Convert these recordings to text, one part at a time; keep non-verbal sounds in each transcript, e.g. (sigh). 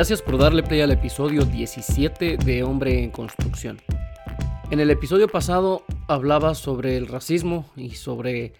Gracias por darle play al episodio 17 de Hombre en Construcción. En el episodio pasado hablaba sobre el racismo y sobre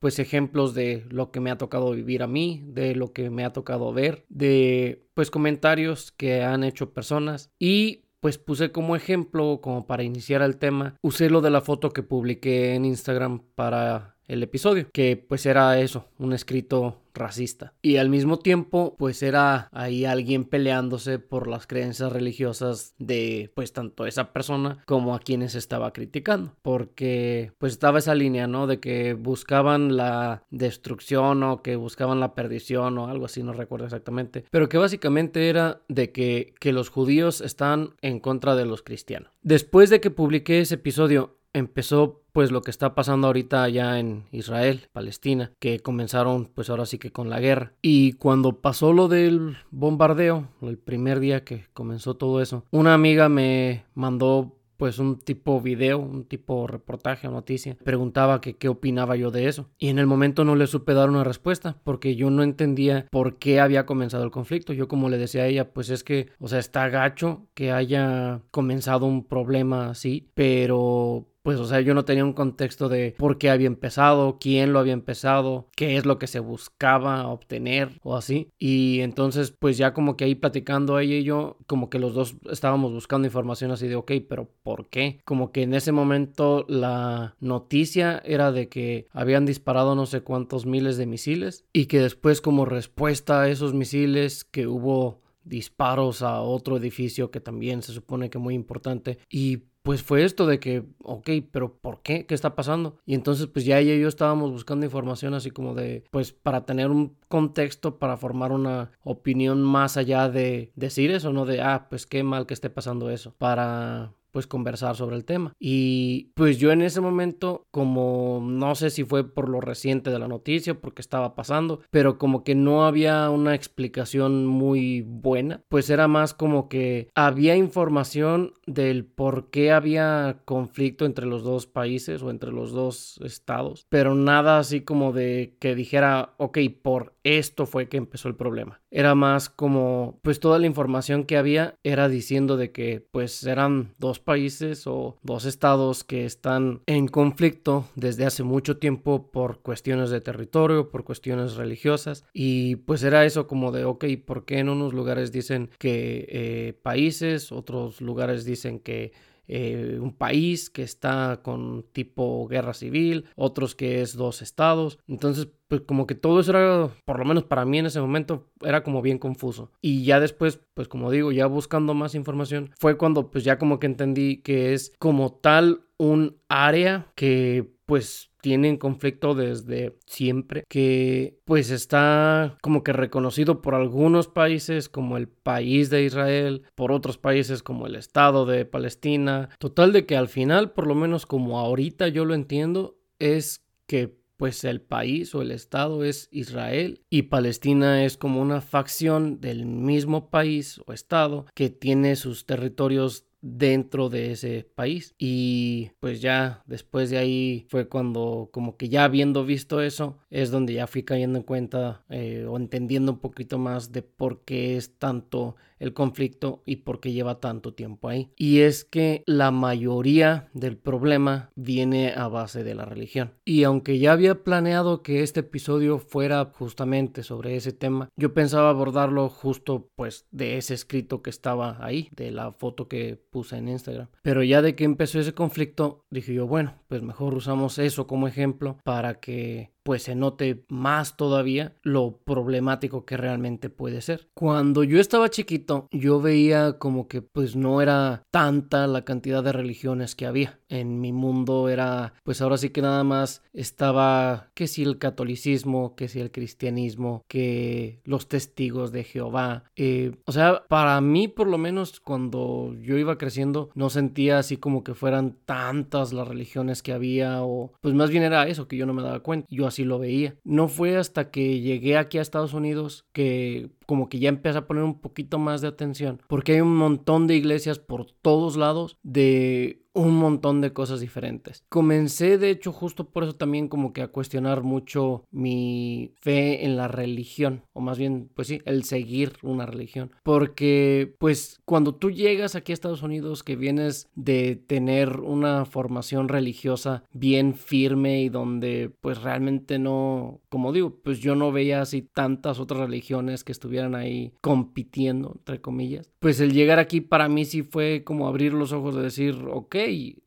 pues ejemplos de lo que me ha tocado vivir a mí, de lo que me ha tocado ver, de pues comentarios que han hecho personas y pues puse como ejemplo, como para iniciar el tema, usé lo de la foto que publiqué en Instagram para el episodio, que pues era eso, un escrito racista. Y al mismo tiempo, pues era ahí alguien peleándose por las creencias religiosas de pues tanto esa persona como a quienes estaba criticando. Porque pues estaba esa línea, ¿no? De que buscaban la destrucción o que buscaban la perdición o algo así, no recuerdo exactamente. Pero que básicamente era de que, que los judíos están en contra de los cristianos. Después de que publiqué ese episodio, empezó pues lo que está pasando ahorita allá en Israel, Palestina, que comenzaron pues ahora sí que con la guerra. Y cuando pasó lo del bombardeo, el primer día que comenzó todo eso, una amiga me mandó pues un tipo video, un tipo reportaje o noticia. Preguntaba que qué opinaba yo de eso. Y en el momento no le supe dar una respuesta porque yo no entendía por qué había comenzado el conflicto. Yo como le decía a ella, pues es que, o sea, está gacho que haya comenzado un problema así, pero pues, o sea, yo no tenía un contexto de por qué había empezado, quién lo había empezado, qué es lo que se buscaba obtener o así. Y entonces, pues ya como que ahí platicando ella y yo, como que los dos estábamos buscando información así de, ok, pero ¿por qué? Como que en ese momento la noticia era de que habían disparado no sé cuántos miles de misiles y que después como respuesta a esos misiles que hubo disparos a otro edificio que también se supone que muy importante y pues fue esto de que, ok, pero ¿por qué? ¿Qué está pasando? Y entonces pues ya ella y yo estábamos buscando información así como de, pues para tener un contexto, para formar una opinión más allá de decir eso, no de, ah, pues qué mal que esté pasando eso, para pues conversar sobre el tema. Y pues yo en ese momento, como no sé si fue por lo reciente de la noticia, porque estaba pasando, pero como que no había una explicación muy buena, pues era más como que había información del por qué había conflicto entre los dos países o entre los dos estados, pero nada así como de que dijera, ok, por esto fue que empezó el problema. Era más como, pues toda la información que había era diciendo de que pues eran dos países o dos estados que están en conflicto desde hace mucho tiempo por cuestiones de territorio, por cuestiones religiosas. Y pues era eso como de, ok, ¿por qué en unos lugares dicen que eh, países, otros lugares dicen que eh, un país que está con tipo guerra civil, otros que es dos estados. Entonces, pues como que todo eso era, por lo menos para mí en ese momento, era como bien confuso. Y ya después, pues como digo, ya buscando más información, fue cuando pues ya como que entendí que es como tal un área que pues tienen conflicto desde siempre, que pues está como que reconocido por algunos países como el país de Israel, por otros países como el Estado de Palestina. Total de que al final, por lo menos como ahorita yo lo entiendo, es que pues el país o el estado es Israel y Palestina es como una facción del mismo país o estado que tiene sus territorios dentro de ese país. Y pues ya después de ahí fue cuando como que ya habiendo visto eso es donde ya fui cayendo en cuenta eh, o entendiendo un poquito más de por qué es tanto el conflicto y por qué lleva tanto tiempo ahí. Y es que la mayoría del problema viene a base de la religión. Y aunque ya había planeado que este episodio fuera justamente sobre ese tema, yo pensaba abordarlo justo pues de ese escrito que estaba ahí, de la foto que puse en Instagram. Pero ya de que empezó ese conflicto, dije yo, bueno, pues mejor usamos eso como ejemplo para que pues se note más todavía lo problemático que realmente puede ser. Cuando yo estaba chiquito, yo veía como que pues no era tanta la cantidad de religiones que había. En mi mundo era pues ahora sí que nada más estaba que si el catolicismo, que si el cristianismo, que los testigos de Jehová. Eh, o sea, para mí por lo menos cuando yo iba creciendo no sentía así como que fueran tantas las religiones que había o pues más bien era eso que yo no me daba cuenta. Yo así lo veía. No fue hasta que llegué aquí a Estados Unidos que como que ya empecé a poner un poquito más de atención, porque hay un montón de iglesias por todos lados de un montón de cosas diferentes. Comencé de hecho justo por eso también como que a cuestionar mucho mi fe en la religión, o más bien pues sí, el seguir una religión, porque pues cuando tú llegas aquí a Estados Unidos que vienes de tener una formación religiosa bien firme y donde pues realmente no, como digo, pues yo no veía así tantas otras religiones que estuvieran ahí compitiendo, entre comillas, pues el llegar aquí para mí sí fue como abrir los ojos de decir, ok,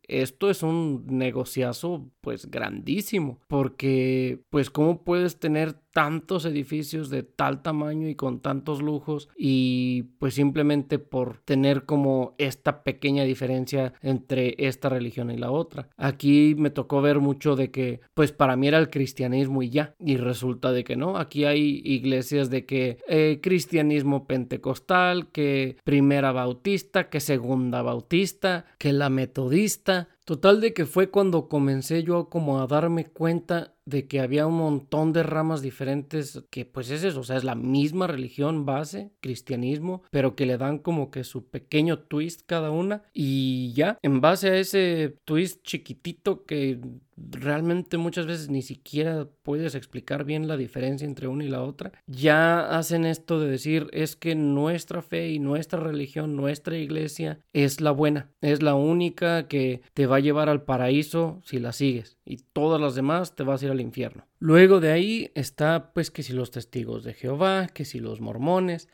esto es un negociazo pues grandísimo, porque pues cómo puedes tener tantos edificios de tal tamaño y con tantos lujos y pues simplemente por tener como esta pequeña diferencia entre esta religión y la otra. Aquí me tocó ver mucho de que pues para mí era el cristianismo y ya y resulta de que no, aquí hay iglesias de que eh, cristianismo pentecostal, que primera bautista, que segunda bautista, que la metodista Total de que fue cuando comencé yo como a darme cuenta de que había un montón de ramas diferentes que pues es eso, o sea, es la misma religión base, cristianismo, pero que le dan como que su pequeño twist cada una y ya, en base a ese twist chiquitito que realmente muchas veces ni siquiera puedes explicar bien la diferencia entre una y la otra, ya hacen esto de decir es que nuestra fe y nuestra religión, nuestra iglesia es la buena, es la única que te va a llevar al paraíso si la sigues y todas las demás te vas a ir al infierno. Luego de ahí está pues que si los testigos de Jehová, que si los mormones,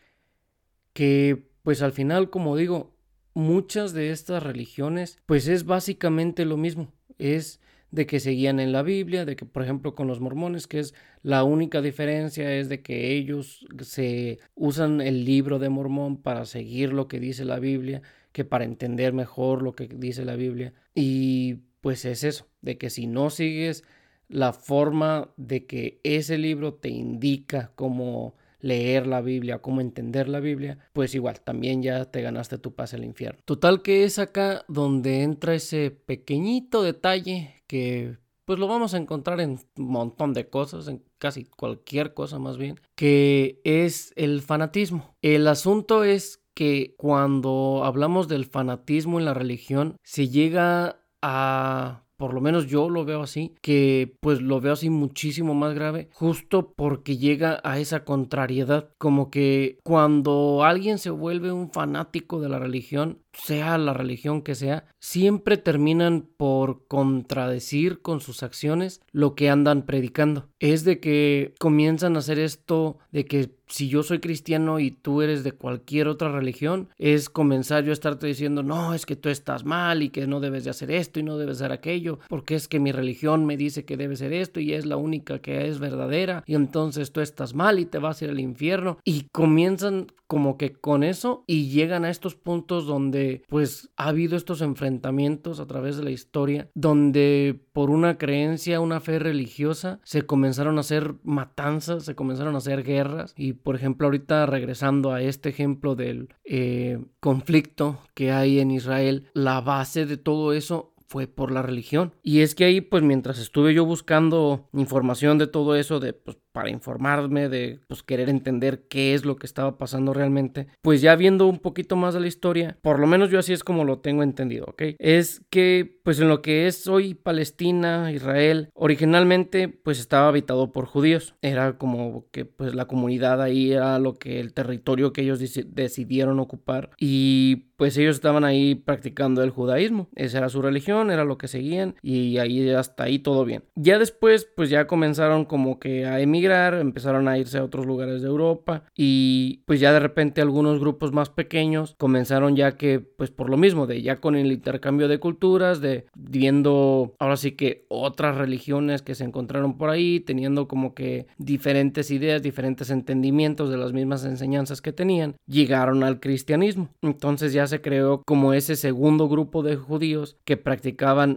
que pues al final como digo, muchas de estas religiones pues es básicamente lo mismo, es de que seguían en la Biblia, de que por ejemplo con los mormones, que es la única diferencia es de que ellos se usan el libro de Mormón para seguir lo que dice la Biblia, que para entender mejor lo que dice la Biblia. Y pues es eso, de que si no sigues la forma de que ese libro te indica cómo leer la Biblia, cómo entender la Biblia, pues igual, también ya te ganaste tu pase al infierno. Total que es acá donde entra ese pequeñito detalle que pues lo vamos a encontrar en un montón de cosas, en casi cualquier cosa más bien, que es el fanatismo. El asunto es que cuando hablamos del fanatismo en la religión, se llega a por lo menos yo lo veo así, que pues lo veo así muchísimo más grave, justo porque llega a esa contrariedad, como que cuando alguien se vuelve un fanático de la religión, sea la religión que sea, siempre terminan por contradecir con sus acciones lo que andan predicando. Es de que comienzan a hacer esto de que si yo soy cristiano y tú eres de cualquier otra religión, es comenzar yo a estarte diciendo, no, es que tú estás mal y que no debes de hacer esto y no debes hacer aquello, porque es que mi religión me dice que debe ser esto y es la única que es verdadera y entonces tú estás mal y te vas a ir al infierno. Y comienzan como que con eso y llegan a estos puntos donde pues ha habido estos enfrentamientos a través de la historia donde por una creencia, una fe religiosa se comenzaron a hacer matanzas, se comenzaron a hacer guerras. Y por ejemplo ahorita regresando a este ejemplo del eh, conflicto que hay en Israel, la base de todo eso fue por la religión. Y es que ahí, pues mientras estuve yo buscando información de todo eso, de pues, para informarme, de pues, querer entender qué es lo que estaba pasando realmente, pues ya viendo un poquito más de la historia, por lo menos yo así es como lo tengo entendido, ¿ok? Es que pues en lo que es hoy Palestina, Israel, originalmente pues estaba habitado por judíos, era como que pues la comunidad ahí era lo que el territorio que ellos decidieron ocupar y pues ellos estaban ahí practicando el judaísmo, esa era su religión, era lo que seguían y ahí hasta ahí todo bien. Ya después pues ya comenzaron como que a emigrar empezaron a irse a otros lugares de Europa y pues ya de repente algunos grupos más pequeños comenzaron ya que pues por lo mismo de ya con el intercambio de culturas, de viendo ahora sí que otras religiones que se encontraron por ahí, teniendo como que diferentes ideas, diferentes entendimientos de las mismas enseñanzas que tenían, llegaron al cristianismo. Entonces ya se creó como ese segundo grupo de judíos que practicaban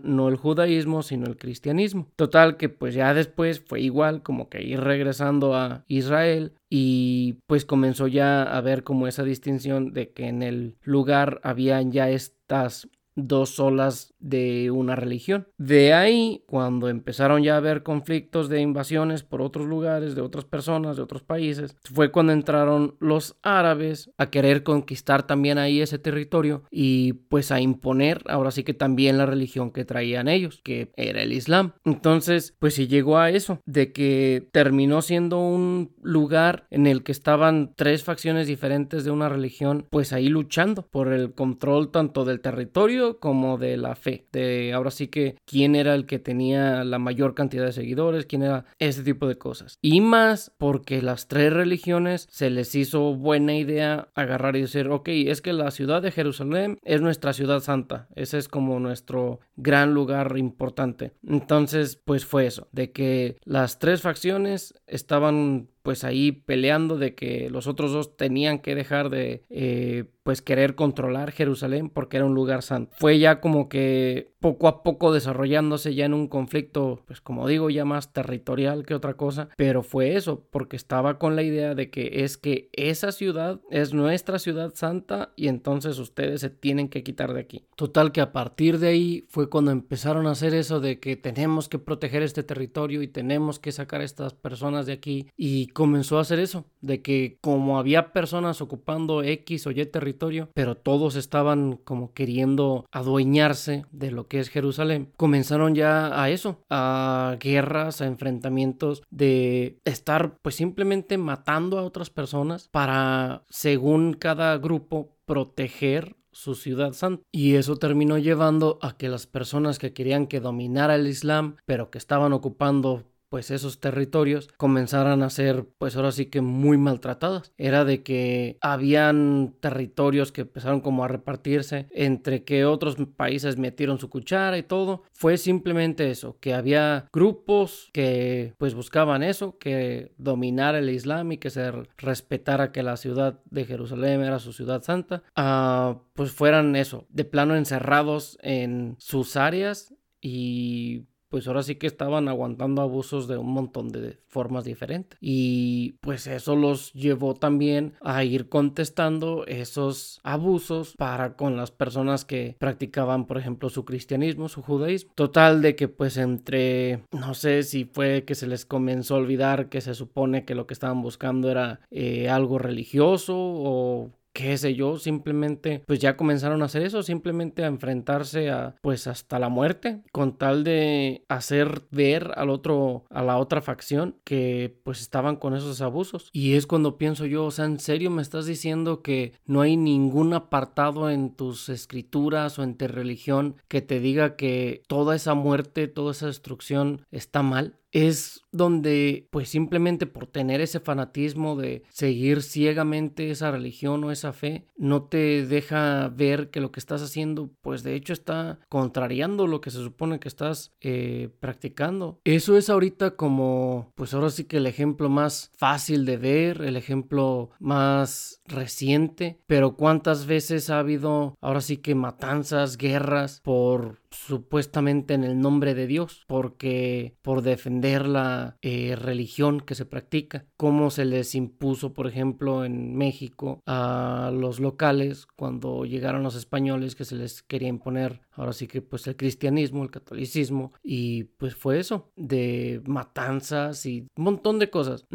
no el judaísmo, sino el cristianismo. Total que pues ya después fue igual como que ir regresando a Israel y pues comenzó ya a ver como esa distinción de que en el lugar habían ya estas dos solas de una religión. De ahí, cuando empezaron ya a haber conflictos de invasiones por otros lugares, de otras personas, de otros países, fue cuando entraron los árabes a querer conquistar también ahí ese territorio y pues a imponer ahora sí que también la religión que traían ellos, que era el Islam. Entonces, pues sí llegó a eso, de que terminó siendo un lugar en el que estaban tres facciones diferentes de una religión, pues ahí luchando por el control tanto del territorio como de la fe, de ahora sí que quién era el que tenía la mayor cantidad de seguidores, quién era ese tipo de cosas. Y más porque las tres religiones se les hizo buena idea agarrar y decir, ok, es que la ciudad de Jerusalén es nuestra ciudad santa, ese es como nuestro gran lugar importante. Entonces, pues fue eso, de que las tres facciones estaban pues ahí peleando de que los otros dos tenían que dejar de eh, pues querer controlar Jerusalén porque era un lugar santo. Fue ya como que poco a poco desarrollándose ya en un conflicto, pues como digo, ya más territorial que otra cosa, pero fue eso, porque estaba con la idea de que es que esa ciudad es nuestra ciudad santa y entonces ustedes se tienen que quitar de aquí. Total que a partir de ahí fue cuando empezaron a hacer eso de que tenemos que proteger este territorio y tenemos que sacar a estas personas de aquí y comenzó a hacer eso, de que como había personas ocupando X o Y territorio, pero todos estaban como queriendo adueñarse de lo que es Jerusalén, comenzaron ya a eso, a guerras, a enfrentamientos de estar pues simplemente matando a otras personas para, según cada grupo, proteger su ciudad santa. Y eso terminó llevando a que las personas que querían que dominara el Islam, pero que estaban ocupando pues esos territorios comenzaran a ser pues ahora sí que muy maltratadas. Era de que habían territorios que empezaron como a repartirse entre que otros países metieron su cuchara y todo. Fue simplemente eso, que había grupos que pues buscaban eso, que dominara el Islam y que se respetara que la ciudad de Jerusalén era su ciudad santa. Ah, pues fueran eso, de plano encerrados en sus áreas y pues ahora sí que estaban aguantando abusos de un montón de formas diferentes. Y pues eso los llevó también a ir contestando esos abusos para con las personas que practicaban, por ejemplo, su cristianismo, su judaísmo. Total de que pues entre, no sé si fue que se les comenzó a olvidar que se supone que lo que estaban buscando era eh, algo religioso o qué sé yo, simplemente pues ya comenzaron a hacer eso, simplemente a enfrentarse a pues hasta la muerte con tal de hacer ver al otro a la otra facción que pues estaban con esos abusos. Y es cuando pienso yo, o sea, en serio me estás diciendo que no hay ningún apartado en tus escrituras o en tu religión que te diga que toda esa muerte, toda esa destrucción está mal? Es donde pues simplemente por tener ese fanatismo de seguir ciegamente esa religión o esa fe no te deja ver que lo que estás haciendo pues de hecho está contrariando lo que se supone que estás eh, practicando. Eso es ahorita como pues ahora sí que el ejemplo más fácil de ver el ejemplo más reciente pero cuántas veces ha habido ahora sí que matanzas guerras por supuestamente en el nombre de Dios, porque por defender la eh, religión que se practica, como se les impuso, por ejemplo, en México a los locales cuando llegaron los españoles que se les quería imponer, ahora sí que pues el cristianismo, el catolicismo, y pues fue eso, de matanzas y un montón de cosas.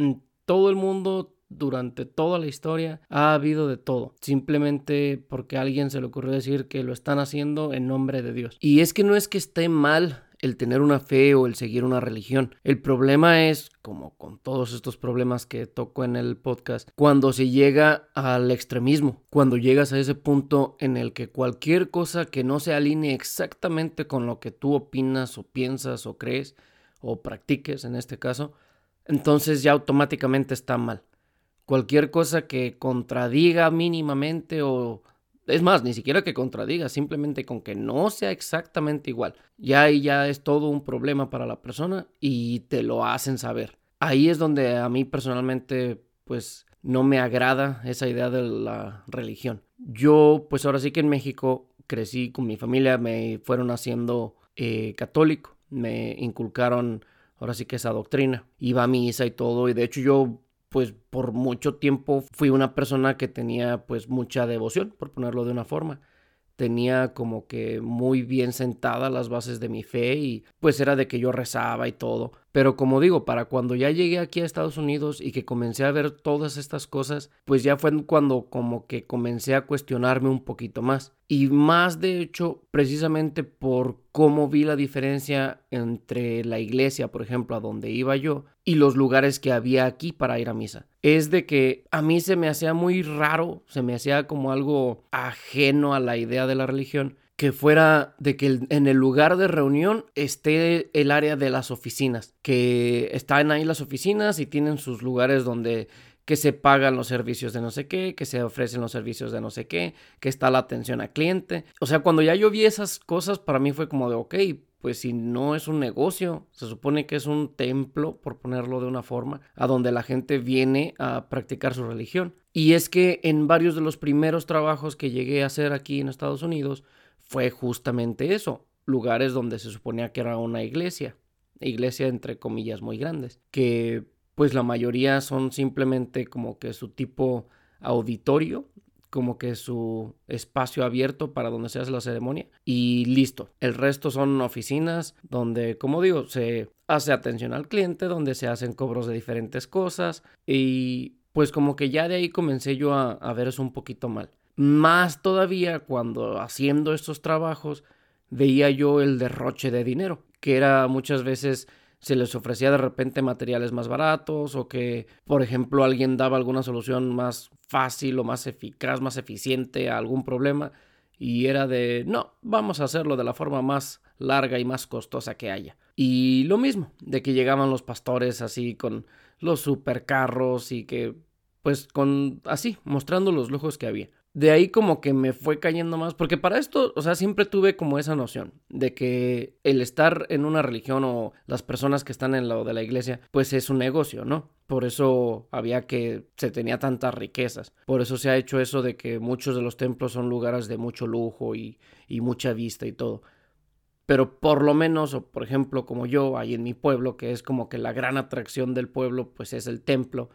Todo el mundo durante toda la historia ha habido de todo, simplemente porque a alguien se le ocurrió decir que lo están haciendo en nombre de Dios. Y es que no es que esté mal el tener una fe o el seguir una religión. El problema es, como con todos estos problemas que toco en el podcast, cuando se llega al extremismo, cuando llegas a ese punto en el que cualquier cosa que no se alinee exactamente con lo que tú opinas o piensas o crees o practiques en este caso, entonces ya automáticamente está mal cualquier cosa que contradiga mínimamente o... Es más, ni siquiera que contradiga, simplemente con que no sea exactamente igual. Ya ahí ya es todo un problema para la persona y te lo hacen saber. Ahí es donde a mí personalmente pues no me agrada esa idea de la religión. Yo pues ahora sí que en México crecí con mi familia, me fueron haciendo eh, católico, me inculcaron ahora sí que esa doctrina. Iba a misa y todo y de hecho yo pues por mucho tiempo fui una persona que tenía pues mucha devoción, por ponerlo de una forma. tenía como que muy bien sentadas las bases de mi fe y pues era de que yo rezaba y todo. Pero como digo, para cuando ya llegué aquí a Estados Unidos y que comencé a ver todas estas cosas, pues ya fue cuando como que comencé a cuestionarme un poquito más. Y más de hecho, precisamente por cómo vi la diferencia entre la iglesia, por ejemplo, a donde iba yo, y los lugares que había aquí para ir a misa. Es de que a mí se me hacía muy raro, se me hacía como algo ajeno a la idea de la religión que fuera de que en el lugar de reunión esté el área de las oficinas, que están ahí las oficinas y tienen sus lugares donde que se pagan los servicios de no sé qué, que se ofrecen los servicios de no sé qué, que está la atención al cliente. O sea, cuando ya yo vi esas cosas, para mí fue como de, ok, pues si no es un negocio, se supone que es un templo, por ponerlo de una forma, a donde la gente viene a practicar su religión. Y es que en varios de los primeros trabajos que llegué a hacer aquí en Estados Unidos, fue justamente eso, lugares donde se suponía que era una iglesia, iglesia entre comillas muy grandes, que pues la mayoría son simplemente como que su tipo auditorio, como que su espacio abierto para donde se hace la ceremonia y listo. El resto son oficinas donde, como digo, se hace atención al cliente, donde se hacen cobros de diferentes cosas y pues como que ya de ahí comencé yo a, a ver eso un poquito mal. Más todavía cuando haciendo estos trabajos veía yo el derroche de dinero, que era muchas veces se les ofrecía de repente materiales más baratos o que, por ejemplo, alguien daba alguna solución más fácil o más eficaz, más eficiente a algún problema y era de, no, vamos a hacerlo de la forma más larga y más costosa que haya. Y lo mismo, de que llegaban los pastores así con los supercarros y que, pues, con así, mostrando los lujos que había de ahí como que me fue cayendo más, porque para esto, o sea, siempre tuve como esa noción de que el estar en una religión o las personas que están en lo de la iglesia, pues es un negocio, ¿no? Por eso había que se tenía tantas riquezas. Por eso se ha hecho eso de que muchos de los templos son lugares de mucho lujo y, y mucha vista y todo. Pero por lo menos, o por ejemplo, como yo, ahí en mi pueblo, que es como que la gran atracción del pueblo, pues es el templo,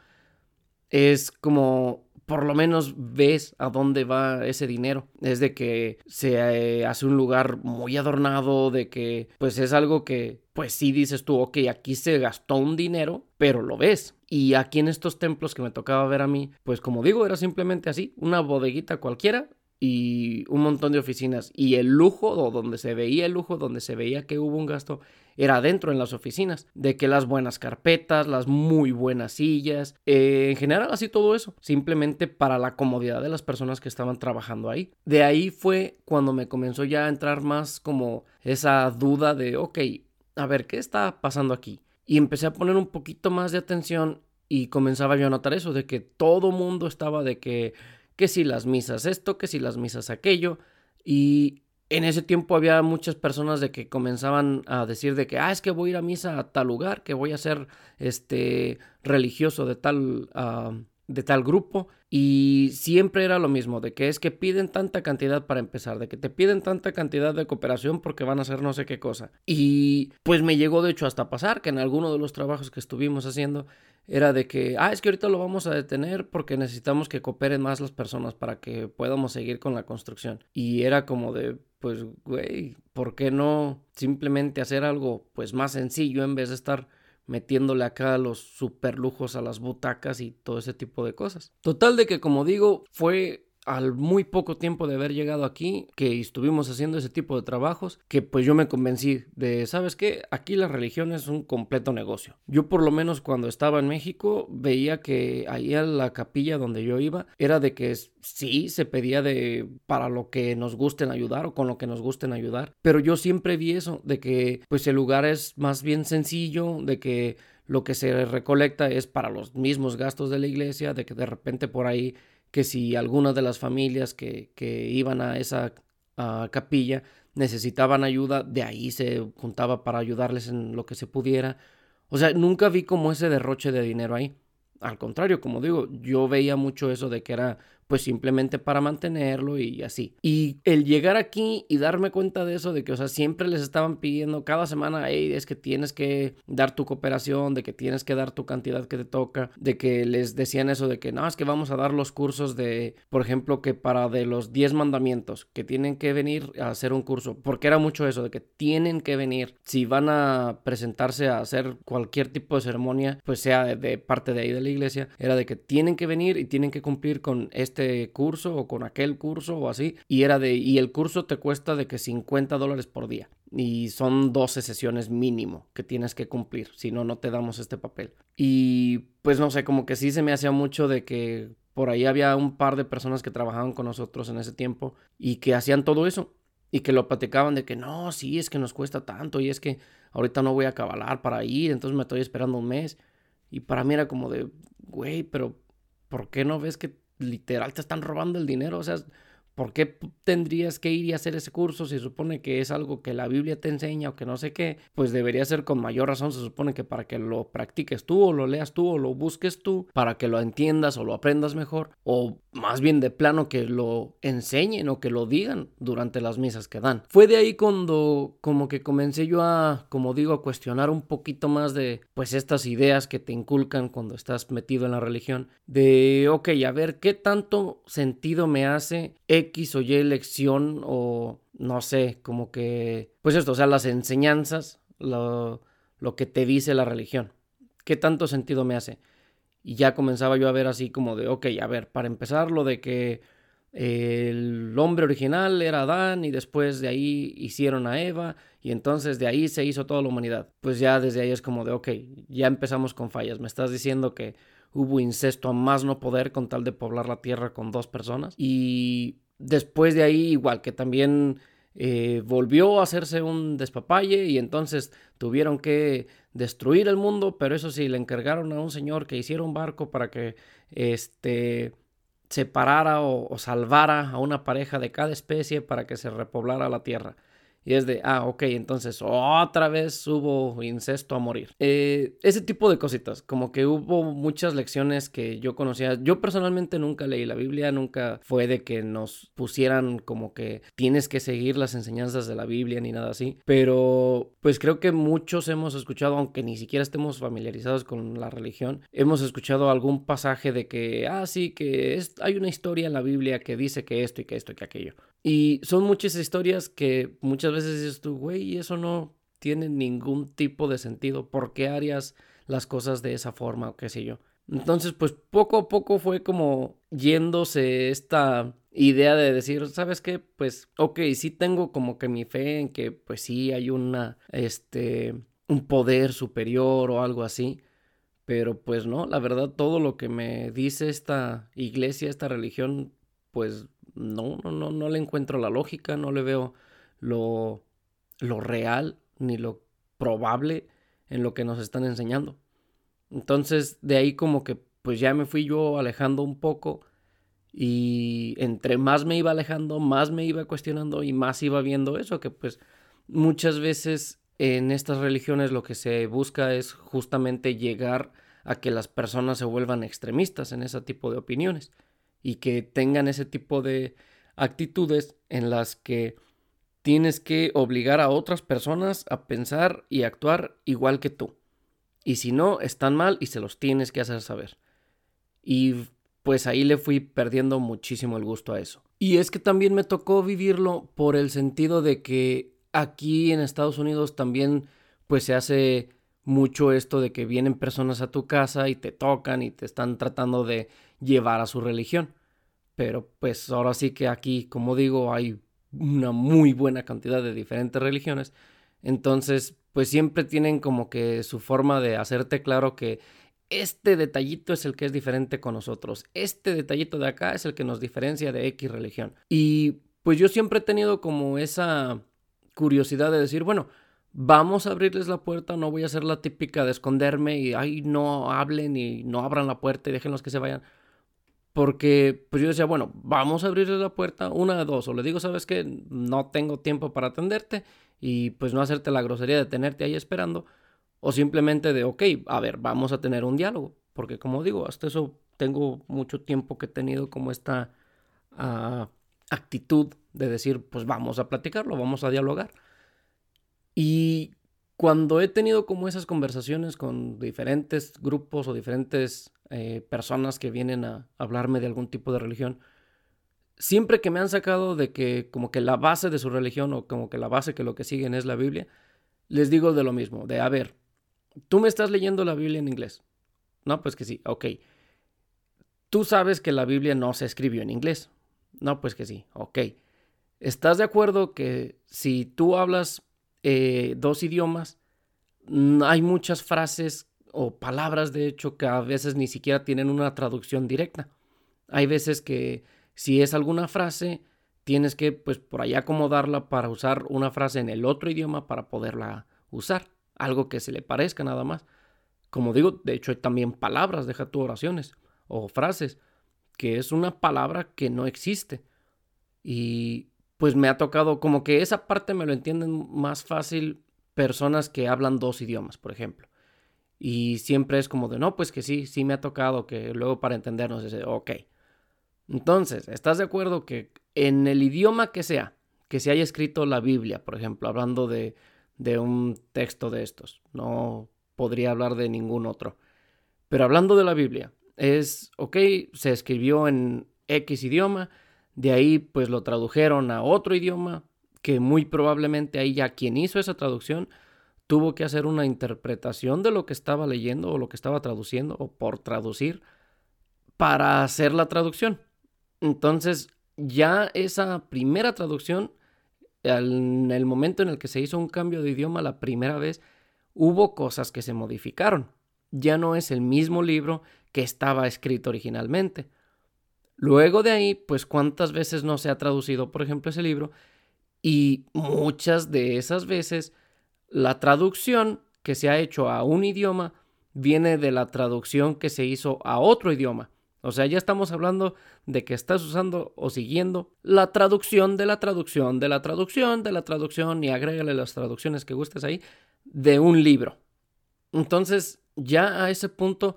es como por lo menos ves a dónde va ese dinero. Es de que se eh, hace un lugar muy adornado, de que pues es algo que pues sí dices tú, ok, aquí se gastó un dinero, pero lo ves. Y aquí en estos templos que me tocaba ver a mí, pues como digo, era simplemente así, una bodeguita cualquiera y un montón de oficinas. Y el lujo, o donde se veía el lujo, donde se veía que hubo un gasto, era dentro en las oficinas. De que las buenas carpetas, las muy buenas sillas, eh, en general así todo eso. Simplemente para la comodidad de las personas que estaban trabajando ahí. De ahí fue cuando me comenzó ya a entrar más como esa duda de, ok, a ver, ¿qué está pasando aquí? Y empecé a poner un poquito más de atención y comenzaba yo a notar eso, de que todo mundo estaba de que que si las misas esto, que si las misas aquello. Y en ese tiempo había muchas personas de que comenzaban a decir de que, ah, es que voy a ir a misa a tal lugar, que voy a ser este religioso de tal, ah, de tal grupo. Y siempre era lo mismo, de que es que piden tanta cantidad para empezar, de que te piden tanta cantidad de cooperación porque van a hacer no sé qué cosa. Y pues me llegó de hecho hasta pasar que en alguno de los trabajos que estuvimos haciendo era de que, ah, es que ahorita lo vamos a detener porque necesitamos que cooperen más las personas para que podamos seguir con la construcción. Y era como de, pues, güey, ¿por qué no simplemente hacer algo pues más sencillo en vez de estar metiéndole acá los super lujos a las butacas y todo ese tipo de cosas? Total de que, como digo, fue al muy poco tiempo de haber llegado aquí, que estuvimos haciendo ese tipo de trabajos, que pues yo me convencí de, ¿sabes qué? Aquí la religión es un completo negocio. Yo por lo menos cuando estaba en México veía que ahí a la capilla donde yo iba era de que sí se pedía de para lo que nos gusten ayudar o con lo que nos gusten ayudar, pero yo siempre vi eso, de que pues el lugar es más bien sencillo, de que lo que se recolecta es para los mismos gastos de la iglesia, de que de repente por ahí que si algunas de las familias que, que iban a esa capilla necesitaban ayuda, de ahí se juntaba para ayudarles en lo que se pudiera. O sea, nunca vi como ese derroche de dinero ahí. Al contrario, como digo, yo veía mucho eso de que era pues simplemente para mantenerlo y así. Y el llegar aquí y darme cuenta de eso, de que, o sea, siempre les estaban pidiendo cada semana, hey, es que tienes que dar tu cooperación, de que tienes que dar tu cantidad que te toca, de que les decían eso de que no, es que vamos a dar los cursos de, por ejemplo, que para de los 10 mandamientos, que tienen que venir a hacer un curso, porque era mucho eso, de que tienen que venir, si van a presentarse a hacer cualquier tipo de ceremonia, pues sea de, parte de ahí de la iglesia, era de que tienen que venir y tienen que cumplir con este curso o con aquel curso o así, y era de, y el curso te cuesta de que 50 dólares por día y son 12 sesiones mínimo que tienes que cumplir, si no, no te damos este papel. Y pues no sé, como que sí se me hacía mucho de que por ahí había un par de personas que trabajaban con nosotros en ese tiempo y que hacían todo eso y que lo platicaban de que no, sí, es que nos cuesta tanto y es que ahorita no voy a cabalar para ir, entonces me estoy esperando un mes. Y para mí era como de, güey, pero ¿por qué no ves que literal te están robando el dinero? O sea, ¿Por qué tendrías que ir y hacer ese curso si supone que es algo que la Biblia te enseña o que no sé qué? Pues debería ser con mayor razón, se supone que para que lo practiques tú o lo leas tú o lo busques tú, para que lo entiendas o lo aprendas mejor, o más bien de plano que lo enseñen o que lo digan durante las misas que dan. Fue de ahí cuando como que comencé yo a, como digo, a cuestionar un poquito más de pues estas ideas que te inculcan cuando estás metido en la religión, de, ok, a ver, ¿qué tanto sentido me hace o Y elección o no sé, como que, pues esto, o sea, las enseñanzas, lo, lo que te dice la religión. ¿Qué tanto sentido me hace? Y ya comenzaba yo a ver así como de, ok, a ver, para empezar, lo de que el hombre original era Adán y después de ahí hicieron a Eva y entonces de ahí se hizo toda la humanidad. Pues ya desde ahí es como de, ok, ya empezamos con fallas. Me estás diciendo que hubo incesto a más no poder con tal de poblar la tierra con dos personas. Y después de ahí, igual que también eh, volvió a hacerse un despapalle y entonces tuvieron que destruir el mundo, pero eso sí, le encargaron a un señor que hiciera un barco para que este separara o, o salvara a una pareja de cada especie para que se repoblara la tierra. Y es de, ah, ok, entonces otra vez hubo incesto a morir. Eh, ese tipo de cositas, como que hubo muchas lecciones que yo conocía. Yo personalmente nunca leí la Biblia, nunca fue de que nos pusieran como que tienes que seguir las enseñanzas de la Biblia ni nada así. Pero pues creo que muchos hemos escuchado, aunque ni siquiera estemos familiarizados con la religión, hemos escuchado algún pasaje de que, ah, sí, que es, hay una historia en la Biblia que dice que esto y que esto y que aquello. Y son muchas historias que muchas veces dices tú, güey, eso no tiene ningún tipo de sentido. ¿Por qué harías las cosas de esa forma o qué sé yo? Entonces, pues poco a poco fue como yéndose esta idea de decir, ¿sabes qué? Pues, ok, sí tengo como que mi fe en que, pues sí hay una, este, un poder superior o algo así. Pero pues no, la verdad todo lo que me dice esta iglesia, esta religión, pues no, no, no, no le encuentro la lógica, no le veo lo, lo real ni lo probable en lo que nos están enseñando. Entonces, de ahí como que pues ya me fui yo alejando un poco y entre más me iba alejando, más me iba cuestionando y más iba viendo eso, que pues muchas veces en estas religiones lo que se busca es justamente llegar a que las personas se vuelvan extremistas en ese tipo de opiniones y que tengan ese tipo de actitudes en las que tienes que obligar a otras personas a pensar y actuar igual que tú. Y si no, están mal y se los tienes que hacer saber. Y pues ahí le fui perdiendo muchísimo el gusto a eso. Y es que también me tocó vivirlo por el sentido de que aquí en Estados Unidos también pues se hace mucho esto de que vienen personas a tu casa y te tocan y te están tratando de llevar a su religión. Pero pues ahora sí que aquí, como digo, hay una muy buena cantidad de diferentes religiones. Entonces, pues siempre tienen como que su forma de hacerte claro que este detallito es el que es diferente con nosotros. Este detallito de acá es el que nos diferencia de X religión. Y pues yo siempre he tenido como esa curiosidad de decir, bueno, vamos a abrirles la puerta, no voy a ser la típica de esconderme y, ay, no hablen y no abran la puerta y déjenlos que se vayan. Porque pues yo decía, bueno, vamos a abrirles la puerta, una de dos, o le digo, sabes que no tengo tiempo para atenderte y pues no hacerte la grosería de tenerte ahí esperando, o simplemente de, ok, a ver, vamos a tener un diálogo, porque como digo, hasta eso tengo mucho tiempo que he tenido como esta actitud de decir, pues vamos a platicarlo, vamos a dialogar. Y cuando he tenido como esas conversaciones con diferentes grupos o diferentes eh, personas que vienen a hablarme de algún tipo de religión, siempre que me han sacado de que como que la base de su religión o como que la base que lo que siguen es la Biblia, les digo de lo mismo, de a ver, tú me estás leyendo la Biblia en inglés. No, pues que sí, ok. Tú sabes que la Biblia no se escribió en inglés. No, pues que sí, ok. ¿Estás de acuerdo que si tú hablas eh, dos idiomas, hay muchas frases o palabras, de hecho, que a veces ni siquiera tienen una traducción directa? Hay veces que si es alguna frase, tienes que, pues, por ahí acomodarla para usar una frase en el otro idioma para poderla usar. Algo que se le parezca nada más. Como digo, de hecho hay también palabras, deja tu oraciones o frases, que es una palabra que no existe. Y pues me ha tocado como que esa parte me lo entienden más fácil personas que hablan dos idiomas, por ejemplo. Y siempre es como de, no, pues que sí, sí me ha tocado, que luego para entendernos es, ok. Entonces, ¿estás de acuerdo que en el idioma que sea, que se haya escrito la Biblia, por ejemplo, hablando de, de un texto de estos, no podría hablar de ningún otro. Pero hablando de la Biblia, es, ok, se escribió en X idioma, de ahí pues lo tradujeron a otro idioma, que muy probablemente ahí ya quien hizo esa traducción tuvo que hacer una interpretación de lo que estaba leyendo o lo que estaba traduciendo o por traducir para hacer la traducción. Entonces ya esa primera traducción, en el momento en el que se hizo un cambio de idioma la primera vez, hubo cosas que se modificaron. Ya no es el mismo libro que estaba escrito originalmente. Luego de ahí, pues cuántas veces no se ha traducido, por ejemplo, ese libro, y muchas de esas veces la traducción que se ha hecho a un idioma viene de la traducción que se hizo a otro idioma. O sea, ya estamos hablando de que estás usando o siguiendo la traducción de la traducción de la traducción de la traducción y agrégale las traducciones que gustes ahí de un libro. Entonces, ya a ese punto,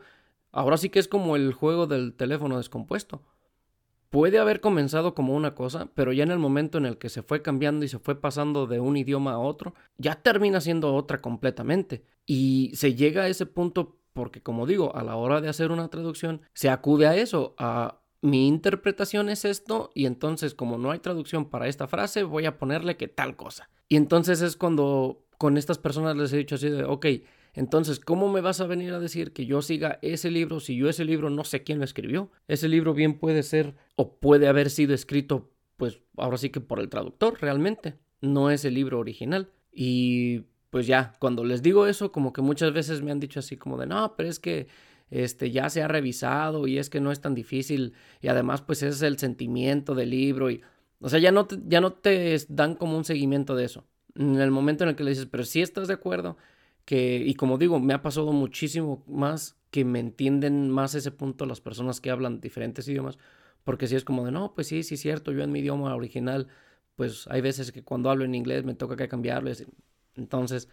ahora sí que es como el juego del teléfono descompuesto. Puede haber comenzado como una cosa, pero ya en el momento en el que se fue cambiando y se fue pasando de un idioma a otro, ya termina siendo otra completamente. Y se llega a ese punto porque, como digo, a la hora de hacer una traducción, se acude a eso, a mi interpretación es esto, y entonces como no hay traducción para esta frase, voy a ponerle que tal cosa. Y entonces es cuando con estas personas les he dicho así de, ok, entonces, ¿cómo me vas a venir a decir que yo siga ese libro si yo ese libro no sé quién lo escribió? Ese libro bien puede ser o puede haber sido escrito, pues ahora sí que por el traductor realmente, no es el libro original. Y pues ya, cuando les digo eso, como que muchas veces me han dicho así como de, no, pero es que este, ya se ha revisado y es que no es tan difícil y además pues ese es el sentimiento del libro y, o sea, ya no ya no te dan como un seguimiento de eso en el momento en el que le dices, pero si estás de acuerdo, y como digo, me ha pasado muchísimo más que me entienden más ese punto las personas que hablan diferentes idiomas, porque si es como de, no, pues sí, sí es cierto, yo en mi idioma original, pues hay veces que cuando hablo en inglés me toca que cambiarlo, entonces,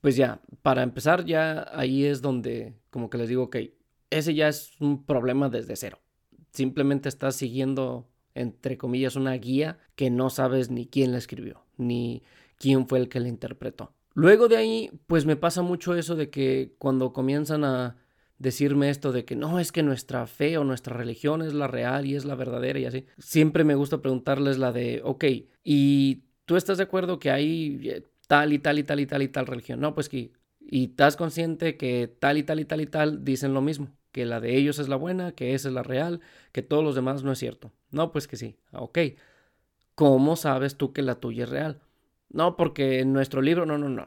pues ya, para empezar ya ahí es donde como que les digo, ok, ese ya es un problema desde cero, simplemente estás siguiendo, entre comillas, una guía que no sabes ni quién la escribió, ni quién fue el que la interpretó. Luego de ahí, pues me pasa mucho eso de que cuando comienzan a decirme esto de que no es que nuestra fe o nuestra religión es la real y es la verdadera y así, siempre me gusta preguntarles la de, ok, ¿y tú estás de acuerdo que hay eh, tal y tal y tal y tal y tal religión? No, pues que, y estás consciente que tal y tal y tal y tal dicen lo mismo, que la de ellos es la buena, que esa es la real, que todos los demás no es cierto. No, pues que sí, ok. ¿Cómo sabes tú que la tuya es real? No, porque en nuestro libro, no, no, no.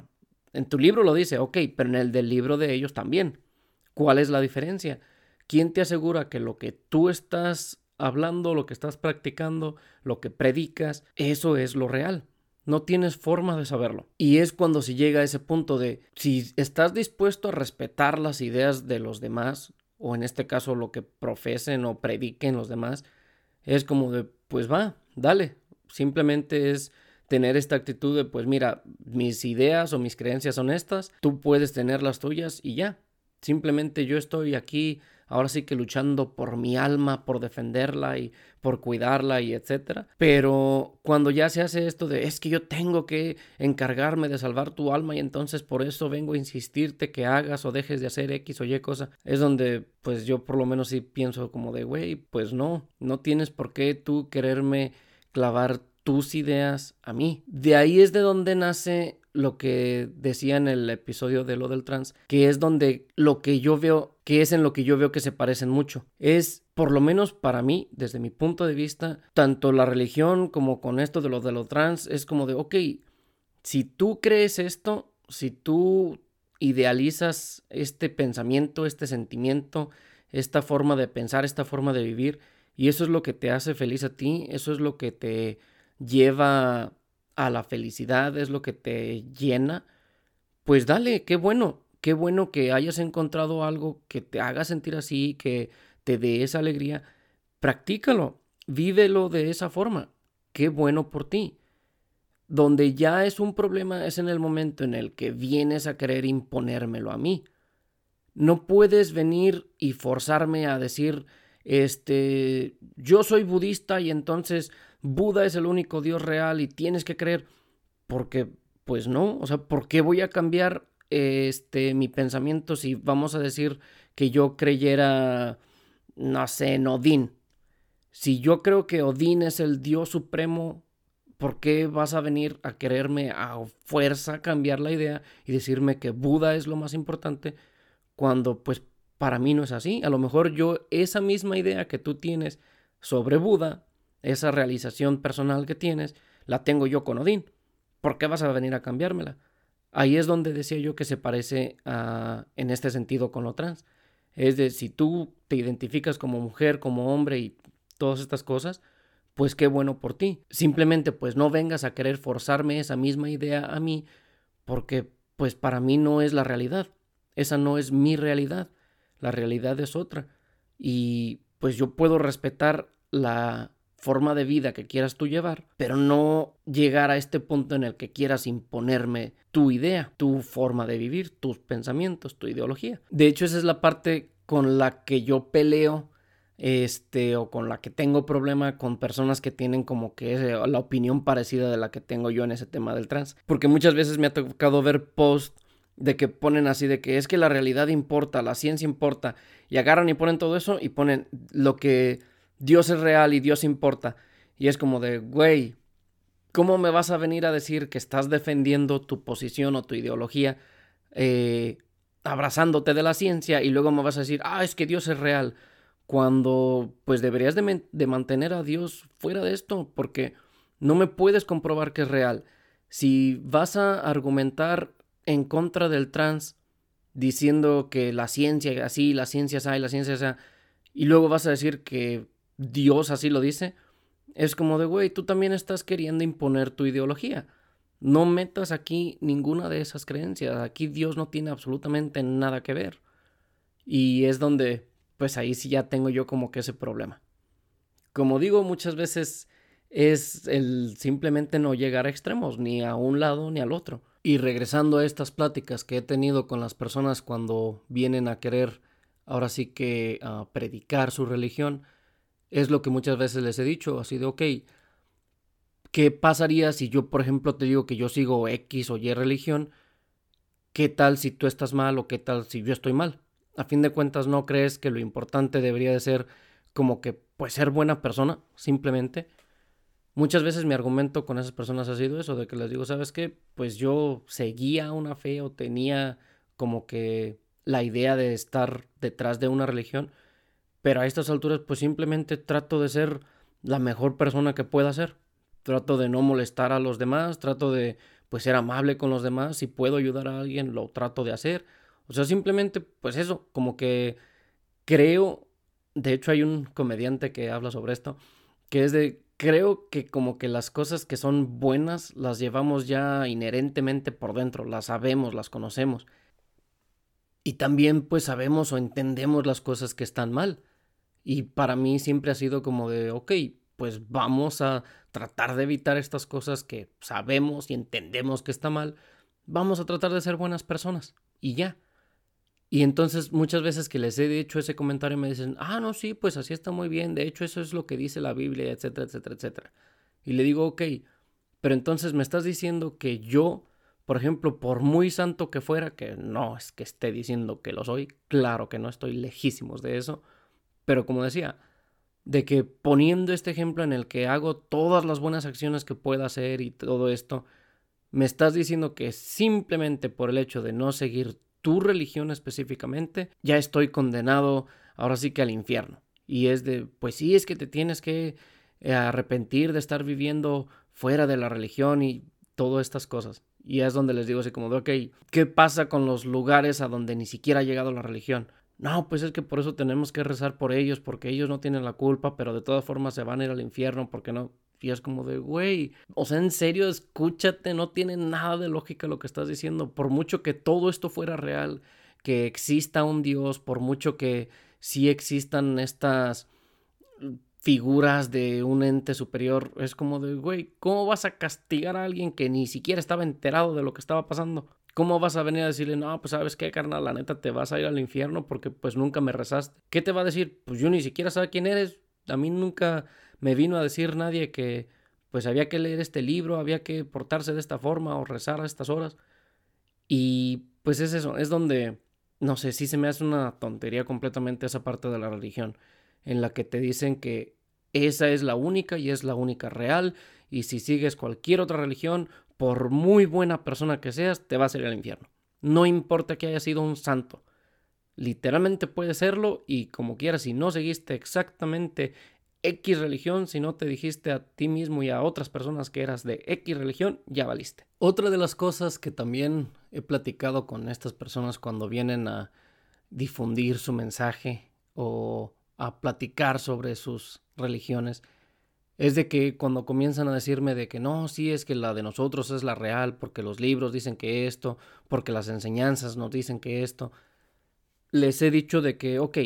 En tu libro lo dice, ok, pero en el del libro de ellos también. ¿Cuál es la diferencia? ¿Quién te asegura que lo que tú estás hablando, lo que estás practicando, lo que predicas, eso es lo real? No tienes forma de saberlo. Y es cuando se llega a ese punto de si estás dispuesto a respetar las ideas de los demás, o en este caso lo que profesen o prediquen los demás, es como de, pues va, dale. Simplemente es tener esta actitud de, pues mira, mis ideas o mis creencias son estas, tú puedes tener las tuyas y ya. Simplemente yo estoy aquí ahora sí que luchando por mi alma, por defenderla y por cuidarla y etcétera. Pero cuando ya se hace esto de es que yo tengo que encargarme de salvar tu alma y entonces por eso vengo a insistirte que hagas o dejes de hacer X o Y cosa, es donde pues yo por lo menos sí pienso como de, güey, pues no, no tienes por qué tú quererme clavar tus ideas a mí. De ahí es de donde nace lo que decía en el episodio de lo del trans, que es donde lo que yo veo, que es en lo que yo veo que se parecen mucho. Es, por lo menos para mí, desde mi punto de vista, tanto la religión como con esto de lo de lo trans, es como de, ok, si tú crees esto, si tú idealizas este pensamiento, este sentimiento, esta forma de pensar, esta forma de vivir, y eso es lo que te hace feliz a ti, eso es lo que te lleva a la felicidad, es lo que te llena, pues dale, qué bueno, qué bueno que hayas encontrado algo que te haga sentir así, que te dé esa alegría, practícalo, vívelo de esa forma, qué bueno por ti. Donde ya es un problema es en el momento en el que vienes a querer imponérmelo a mí. No puedes venir y forzarme a decir, este, yo soy budista y entonces Buda es el único Dios real y tienes que creer, porque pues no, o sea, ¿por qué voy a cambiar este mi pensamiento si vamos a decir que yo creyera, no sé, en Odín? Si yo creo que Odín es el Dios supremo, ¿por qué vas a venir a quererme a fuerza cambiar la idea y decirme que Buda es lo más importante cuando pues para mí no es así? A lo mejor yo esa misma idea que tú tienes sobre Buda esa realización personal que tienes, la tengo yo con Odín. ¿Por qué vas a venir a cambiármela? Ahí es donde decía yo que se parece a, en este sentido con lo trans. Es de si tú te identificas como mujer, como hombre y todas estas cosas, pues qué bueno por ti. Simplemente pues no vengas a querer forzarme esa misma idea a mí porque pues para mí no es la realidad. Esa no es mi realidad. La realidad es otra. Y pues yo puedo respetar la forma de vida que quieras tú llevar, pero no llegar a este punto en el que quieras imponerme tu idea, tu forma de vivir, tus pensamientos, tu ideología. De hecho, esa es la parte con la que yo peleo este o con la que tengo problema con personas que tienen como que la opinión parecida de la que tengo yo en ese tema del trans, porque muchas veces me ha tocado ver posts de que ponen así de que es que la realidad importa, la ciencia importa y agarran y ponen todo eso y ponen lo que Dios es real y Dios importa. Y es como de, güey, ¿cómo me vas a venir a decir que estás defendiendo tu posición o tu ideología eh, abrazándote de la ciencia y luego me vas a decir, ah, es que Dios es real? Cuando pues deberías de, de mantener a Dios fuera de esto porque no me puedes comprobar que es real. Si vas a argumentar en contra del trans diciendo que la ciencia así, la ciencia es así, la ciencia es y luego vas a decir que Dios así lo dice, es como de, güey, tú también estás queriendo imponer tu ideología. No metas aquí ninguna de esas creencias. Aquí Dios no tiene absolutamente nada que ver. Y es donde, pues ahí sí ya tengo yo como que ese problema. Como digo, muchas veces es el simplemente no llegar a extremos, ni a un lado ni al otro. Y regresando a estas pláticas que he tenido con las personas cuando vienen a querer, ahora sí que a predicar su religión, es lo que muchas veces les he dicho, así de, ok, ¿qué pasaría si yo, por ejemplo, te digo que yo sigo X o Y religión? ¿Qué tal si tú estás mal o qué tal si yo estoy mal? A fin de cuentas, ¿no crees que lo importante debería de ser como que, pues, ser buena persona, simplemente? Muchas veces mi argumento con esas personas ha sido eso, de que les digo, ¿sabes qué? Pues yo seguía una fe o tenía como que la idea de estar detrás de una religión, pero a estas alturas pues simplemente trato de ser la mejor persona que pueda ser. Trato de no molestar a los demás, trato de pues ser amable con los demás, si puedo ayudar a alguien lo trato de hacer. O sea, simplemente pues eso, como que creo, de hecho hay un comediante que habla sobre esto, que es de creo que como que las cosas que son buenas las llevamos ya inherentemente por dentro, las sabemos, las conocemos. Y también pues sabemos o entendemos las cosas que están mal. Y para mí siempre ha sido como de, ok, pues vamos a tratar de evitar estas cosas que sabemos y entendemos que está mal. Vamos a tratar de ser buenas personas. Y ya. Y entonces muchas veces que les he dicho ese comentario me dicen, ah, no, sí, pues así está muy bien, de hecho eso es lo que dice la Biblia, etcétera, etcétera, etcétera. Y le digo, ok, pero entonces me estás diciendo que yo, por ejemplo, por muy santo que fuera, que no es que esté diciendo que lo soy, claro que no estoy lejísimos de eso, pero como decía, de que poniendo este ejemplo en el que hago todas las buenas acciones que pueda hacer y todo esto, me estás diciendo que simplemente por el hecho de no seguir tu religión específicamente, ya estoy condenado ahora sí que al infierno. Y es de, pues sí, es que te tienes que eh, arrepentir de estar viviendo fuera de la religión y todas estas cosas. Y es donde les digo así como de, ok, ¿qué pasa con los lugares a donde ni siquiera ha llegado la religión? No, pues es que por eso tenemos que rezar por ellos, porque ellos no tienen la culpa, pero de todas formas se van a ir al infierno, porque no. Y es como de, güey, o sea, en serio, escúchate, no tiene nada de lógica lo que estás diciendo. Por mucho que todo esto fuera real, que exista un Dios, por mucho que sí existan estas figuras de un ente superior, es como de, güey, ¿cómo vas a castigar a alguien que ni siquiera estaba enterado de lo que estaba pasando? ¿Cómo vas a venir a decirle, no, pues sabes qué, carnal, la neta te vas a ir al infierno porque pues nunca me rezaste? ¿Qué te va a decir? Pues yo ni siquiera sé quién eres. A mí nunca me vino a decir nadie que pues había que leer este libro, había que portarse de esta forma o rezar a estas horas. Y pues es eso, es donde, no sé, sí se me hace una tontería completamente esa parte de la religión, en la que te dicen que esa es la única y es la única real, y si sigues cualquier otra religión, por muy buena persona que seas, te vas a ir al infierno. No importa que haya sido un santo. Literalmente puede serlo y como quieras, si no seguiste exactamente X religión, si no te dijiste a ti mismo y a otras personas que eras de X religión, ya valiste. Otra de las cosas que también he platicado con estas personas cuando vienen a difundir su mensaje o a platicar sobre sus religiones es de que cuando comienzan a decirme de que no, sí es que la de nosotros es la real, porque los libros dicen que esto, porque las enseñanzas nos dicen que esto, les he dicho de que, ok,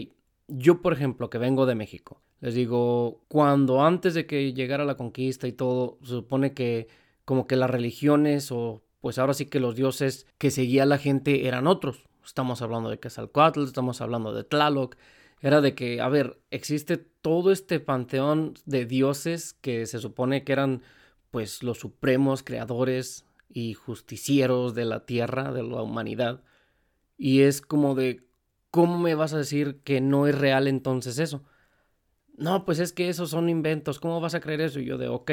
yo por ejemplo que vengo de México, les digo, cuando antes de que llegara la conquista y todo, se supone que como que las religiones o pues ahora sí que los dioses que seguía la gente eran otros. Estamos hablando de Quetzalcoatl, estamos hablando de Tlaloc. Era de que, a ver, existe todo este panteón de dioses que se supone que eran pues los supremos creadores y justicieros de la tierra, de la humanidad. Y es como de, ¿cómo me vas a decir que no es real entonces eso? no, pues es que esos son inventos, ¿cómo vas a creer eso? Y yo de, ok,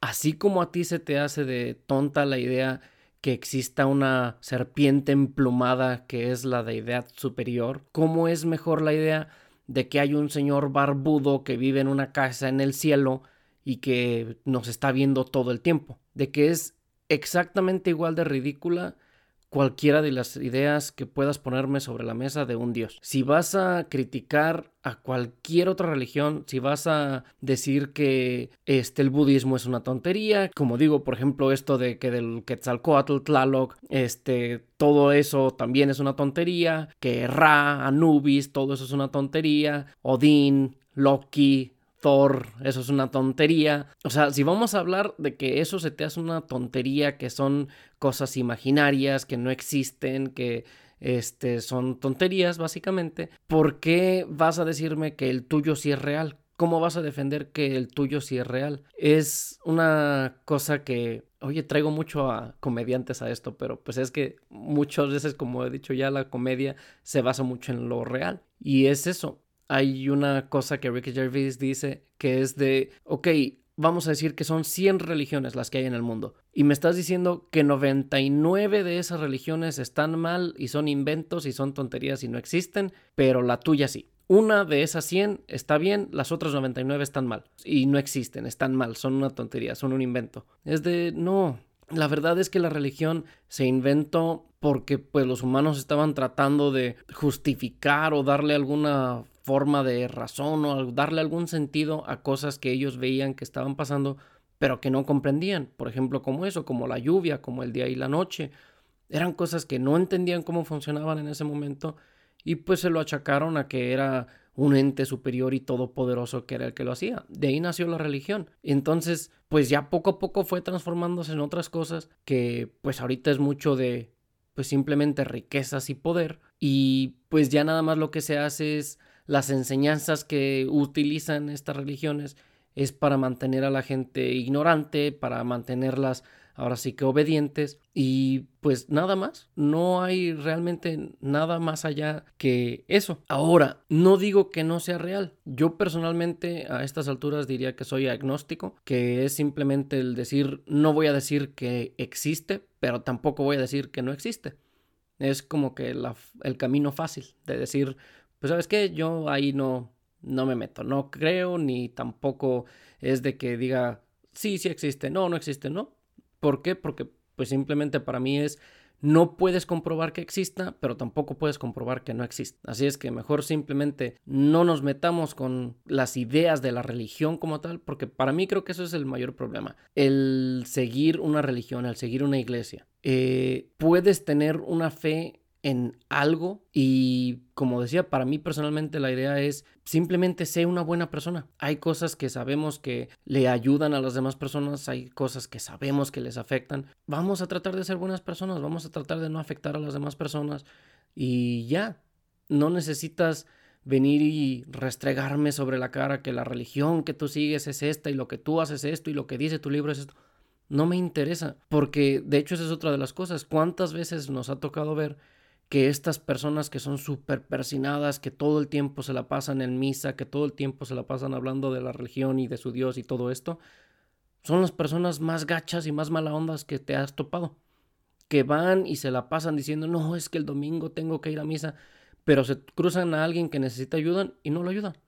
así como a ti se te hace de tonta la idea que exista una serpiente emplumada que es la deidad superior, ¿cómo es mejor la idea de que hay un señor barbudo que vive en una casa en el cielo y que nos está viendo todo el tiempo? De que es exactamente igual de ridícula cualquiera de las ideas que puedas ponerme sobre la mesa de un Dios. Si vas a criticar a cualquier otra religión, si vas a decir que este, el budismo es una tontería, como digo, por ejemplo, esto de que del Quetzalcoatl, Tlaloc, este, todo eso también es una tontería, que Ra, Anubis, todo eso es una tontería, Odín, Loki, Eso es una tontería. O sea, si vamos a hablar de que eso se te hace una tontería, que son cosas imaginarias, que no existen, que este, son tonterías básicamente, ¿por qué vas a decirme que el tuyo sí es real? ¿Cómo vas a defender que el tuyo sí es real? Es una cosa que, oye, traigo mucho a comediantes a esto, pero pues es que muchas veces, como he dicho ya, la comedia se basa mucho en lo real. Y es eso, hay una cosa que Ricky Gervais dice que es de, ok, vamos a decir que son 100 religiones las que hay en el mundo. Y me estás diciendo que 99 de esas religiones están mal y son inventos y son tonterías y no existen, pero la tuya sí. Una de esas 100 está bien, las otras 99 están mal y no existen, están mal, son una tontería, son un invento. Es de, no, la verdad es que la religión se inventó porque pues los humanos estaban tratando de justificar o darle alguna forma de razón o darle algún sentido a cosas que ellos veían que estaban pasando, pero que no comprendían. Por ejemplo, como eso, como la lluvia, como el día y la noche. Eran cosas que no entendían cómo funcionaban en ese momento y pues se lo achacaron a que era un ente superior y todopoderoso que era el que lo hacía. De ahí nació la religión. Entonces, pues ya poco a poco fue transformándose en otras cosas que pues ahorita es mucho de pues simplemente riquezas y poder y pues ya nada más lo que se hace es las enseñanzas que utilizan estas religiones es para mantener a la gente ignorante, para mantenerlas ahora sí que obedientes y pues nada más, no hay realmente nada más allá que eso. Ahora, no digo que no sea real, yo personalmente a estas alturas diría que soy agnóstico, que es simplemente el decir, no voy a decir que existe, pero tampoco voy a decir que no existe. Es como que el camino fácil de decir, pues sabes qué, yo ahí no, no me meto, no creo ni tampoco es de que diga, sí, sí existe, no, no existe, no. ¿Por qué? Porque pues simplemente para mí es no puedes comprobar que exista, pero tampoco puedes comprobar que no existe. Así es que mejor simplemente no nos metamos con las ideas de la religión como tal, porque para mí creo que eso es el mayor problema. El seguir una religión, el seguir una iglesia. Eh, puedes tener una fe en algo y como decía, para mí personalmente la idea es simplemente ser una buena persona. Hay cosas que sabemos que le ayudan a las demás personas, hay cosas que sabemos que les afectan. Vamos a tratar de ser buenas personas, vamos a tratar de no afectar a las demás personas y ya, no necesitas venir y restregarme sobre la cara que la religión que tú sigues es esta y lo que tú haces es esto y lo que dice tu libro es esto. No me interesa, porque de hecho esa es otra de las cosas. ¿Cuántas veces nos ha tocado ver que estas personas que son súper persinadas, que todo el tiempo se la pasan en misa, que todo el tiempo se la pasan hablando de la religión y de su Dios y todo esto, son las personas más gachas y más mala ondas que te has topado. Que van y se la pasan diciendo, no, es que el domingo tengo que ir a misa, pero se cruzan a alguien que necesita ayuda y no lo ayudan.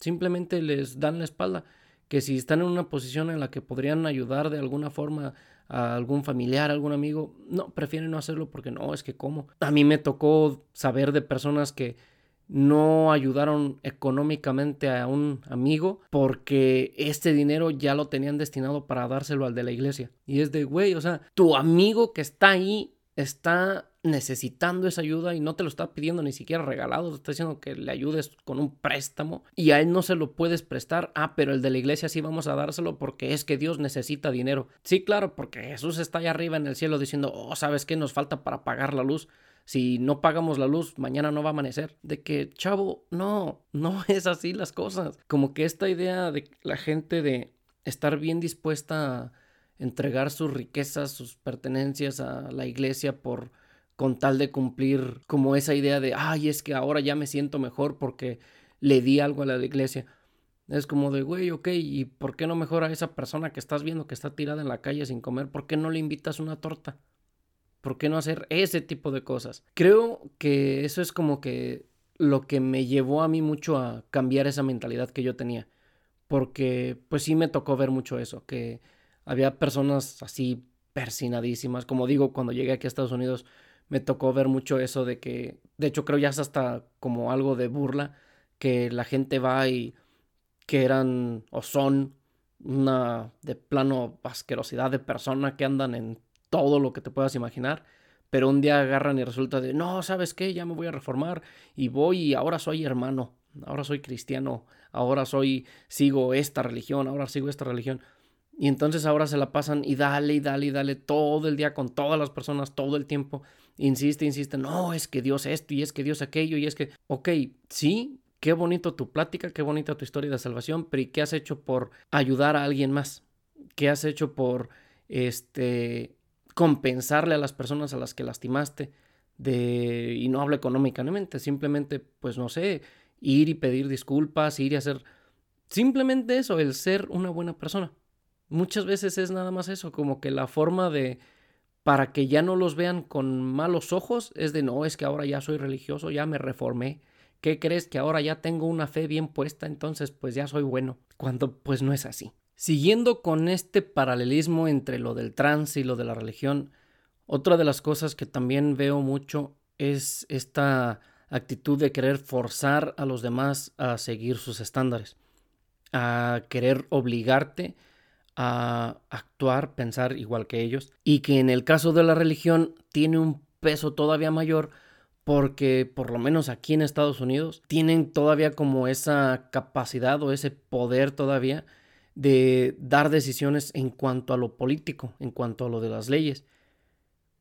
Simplemente les dan la espalda. Que si están en una posición en la que podrían ayudar de alguna forma a algún familiar, algún amigo, no, prefieren no hacerlo porque no, es que cómo. A mí me tocó saber de personas que no ayudaron económicamente a un amigo porque este dinero ya lo tenían destinado para dárselo al de la iglesia. Y es de, güey, o sea, tu amigo que está ahí está necesitando esa ayuda y no te lo está pidiendo ni siquiera regalado, te está diciendo que le ayudes con un préstamo y a él no se lo puedes prestar. Ah, pero el de la iglesia sí vamos a dárselo porque es que Dios necesita dinero. Sí, claro, porque Jesús está allá arriba en el cielo diciendo, oh, ¿sabes qué nos falta para pagar la luz? Si no pagamos la luz, mañana no va a amanecer. De que, chavo, no, no (laughs) es así las cosas. Como que esta idea de la gente de estar bien dispuesta a entregar sus riquezas, sus pertenencias a la iglesia por con tal de cumplir como esa idea de, ay, es que ahora ya me siento mejor porque le di algo a la iglesia. Es como de, güey, ok, ¿y por qué no mejor a esa persona que estás viendo que está tirada en la calle sin comer? ¿Por qué no le invitas una torta? ¿Por qué no hacer ese tipo de cosas? Creo que eso es como que lo que me llevó a mí mucho a cambiar esa mentalidad que yo tenía. Porque pues sí me tocó ver mucho eso, que había personas así persinadísimas. Como digo, cuando llegué aquí a Estados Unidos me tocó ver mucho eso de que, de hecho creo ya es hasta como algo de burla, que la gente va y que eran o son una de plano asquerosidad de persona que andan en todo lo que te puedas imaginar, pero un día agarran y resulta de, no, ¿sabes qué? Ya me voy a reformar y voy y ahora soy hermano, ahora soy cristiano, ahora soy, sigo esta religión, ahora sigo esta religión. Y entonces ahora se la pasan y dale y dale y dale todo el día con todas las personas, todo el tiempo. Insiste, insiste, no, es que Dios esto y es que Dios aquello y es que, ok, sí, qué bonito tu plática, qué bonita tu historia de salvación, pero ¿y qué has hecho por ayudar a alguien más? ¿Qué has hecho por, este, compensarle a las personas a las que lastimaste? De, y no hablo económicamente, simplemente, pues no sé, ir y pedir disculpas, ir y hacer, simplemente eso, el ser una buena persona. Muchas veces es nada más eso, como que la forma de para que ya no los vean con malos ojos es de no, es que ahora ya soy religioso, ya me reformé. ¿Qué crees que ahora ya tengo una fe bien puesta, entonces pues ya soy bueno? Cuando pues no es así. Siguiendo con este paralelismo entre lo del trans y lo de la religión, otra de las cosas que también veo mucho es esta actitud de querer forzar a los demás a seguir sus estándares, a querer obligarte a actuar, pensar igual que ellos, y que en el caso de la religión tiene un peso todavía mayor porque por lo menos aquí en Estados Unidos tienen todavía como esa capacidad o ese poder todavía de dar decisiones en cuanto a lo político, en cuanto a lo de las leyes.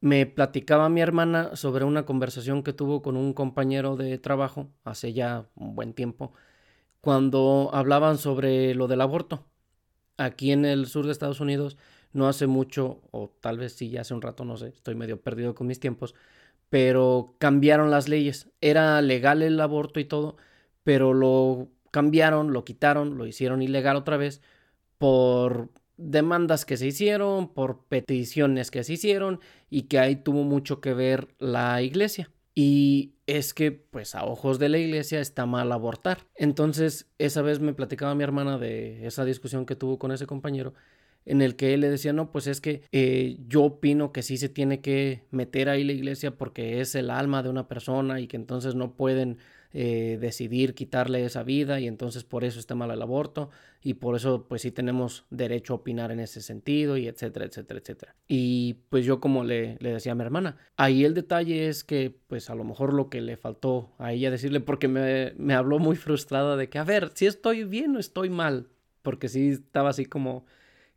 me platicaba mi hermana sobre una conversación que tuvo con un compañero de trabajo hace ya un buen tiempo, cuando hablaban sobre lo del aborto. Aquí en el sur de Estados Unidos, no hace mucho, o tal vez sí, ya hace un rato, no sé, estoy medio perdido con mis tiempos, pero cambiaron las leyes. Era legal el aborto y todo, pero lo cambiaron, lo quitaron, lo hicieron ilegal otra vez por demandas que se hicieron, por peticiones que se hicieron y que ahí tuvo mucho que ver la iglesia. Y es que, pues a ojos de la iglesia está mal abortar. Entonces, esa vez me platicaba mi hermana de esa discusión que tuvo con ese compañero, en el que él le decía, no, pues es que eh, yo opino que sí se tiene que meter ahí la iglesia porque es el alma de una persona y que entonces no pueden eh, decidir quitarle esa vida y entonces por eso está mal el aborto y por eso pues sí tenemos derecho a opinar en ese sentido y etcétera, etcétera, etcétera. Y pues yo como le, decía a mi hermana, ahí el detalle es que pues a lo mejor lo que le faltó a ella decirle porque me, me habló muy frustrada de que a ver, si estoy bien o estoy mal, porque sí estaba así como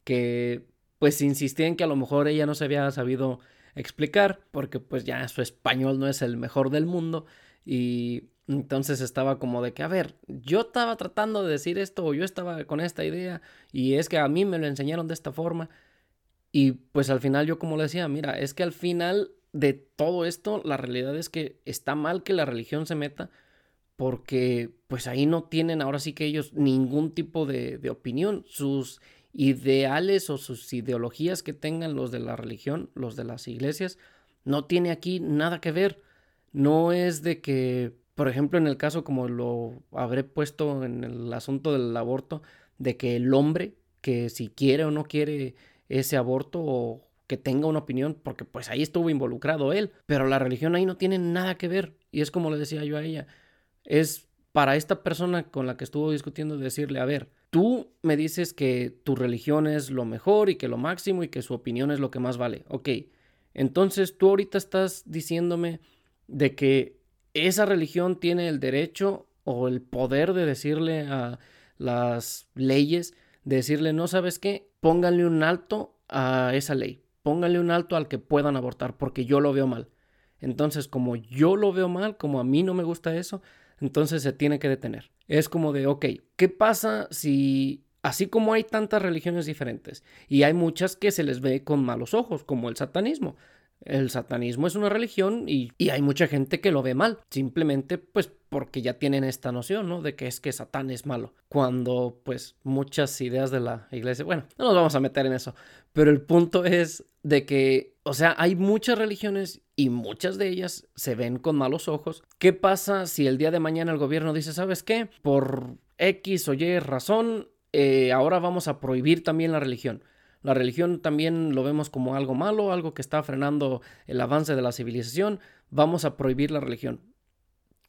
que pues insistía en que a lo mejor ella no se había sabido explicar porque pues ya su español no es el mejor del mundo y entonces estaba como de que, a ver, yo estaba tratando de decir esto o yo estaba con esta idea y es que a mí me lo enseñaron de esta forma. Y pues al final yo como le decía, mira, es que al final de todo esto la realidad es que está mal que la religión se meta porque pues ahí no tienen ahora sí que ellos ningún tipo de, de opinión. Sus ideales o sus ideologías que tengan los de la religión, los de las iglesias, no tiene aquí nada que ver. No es de que por ejemplo, en el caso como lo habré puesto en el asunto del aborto, de que el hombre, que si quiere o no quiere ese aborto o que tenga una opinión, porque pues ahí estuvo involucrado él, pero la religión ahí no tiene nada que ver. Y es como le decía yo a ella, es para esta persona con la que estuvo discutiendo decirle, a ver, tú me dices que tu religión es lo mejor y que lo máximo y que su opinión es lo que más vale. Ok, entonces tú ahorita estás diciéndome de que esa religión tiene el derecho o el poder de decirle a las leyes, de decirle, no sabes qué, pónganle un alto a esa ley, pónganle un alto al que puedan abortar, porque yo lo veo mal. Entonces, como yo lo veo mal, como a mí no me gusta eso, entonces se tiene que detener. Es como de, ok, ¿qué pasa si, así como hay tantas religiones diferentes, y hay muchas que se les ve con malos ojos, como el satanismo, el satanismo es una religión y, hay mucha gente que lo ve mal, simplemente pues porque ya tienen esta noción, ¿no? De que es que Satán es malo, cuando pues muchas ideas de la iglesia, bueno, no nos vamos a meter en eso, pero el punto es de que, o sea, hay muchas religiones y muchas de ellas se ven con malos ojos. ¿Qué pasa si el día de mañana el gobierno dice, ¿sabes qué? Por X o Y razón, eh, ahora vamos a prohibir también la religión. La religión también lo vemos como algo malo, algo que está frenando el avance de la civilización. Vamos a prohibir la religión.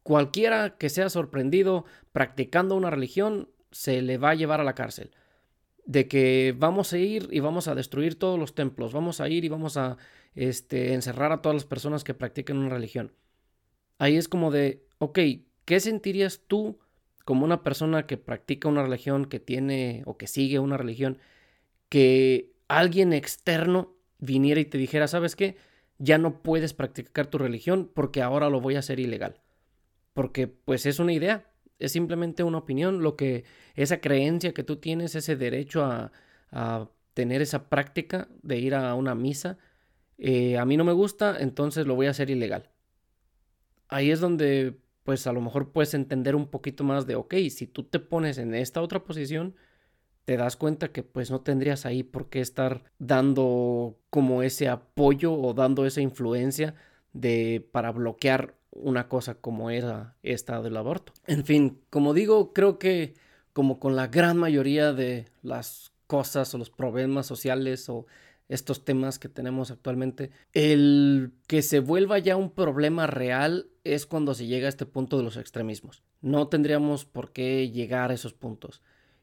Cualquiera que sea sorprendido practicando una religión se le va a llevar a la cárcel. De que vamos a ir y vamos a destruir todos los templos, vamos a ir y vamos a este, encerrar a todas las personas que practiquen una religión. Ahí es como de, ok, ¿qué sentirías tú como una persona que practica una religión, que tiene o que sigue una religión? Que alguien externo viniera y te dijera, ¿sabes qué? Ya no puedes practicar tu religión porque ahora lo voy a hacer ilegal. Porque pues es una idea, es simplemente una opinión, lo que esa creencia que tú tienes, ese derecho a, tener esa práctica de ir a una misa, eh, a mí no me gusta, entonces lo voy a hacer ilegal. Ahí es donde pues a lo mejor puedes entender un poquito más de, ok, si tú te pones en esta otra posición, te das cuenta que pues no tendrías ahí por qué estar dando como ese apoyo o dando esa influencia de para bloquear una cosa como era esta del aborto. En fin, como digo, creo que como con la gran mayoría de las cosas o los problemas sociales o estos temas que tenemos actualmente, el que se vuelva ya un problema real es cuando se llega a este punto de los extremismos. No tendríamos por qué llegar a esos puntos.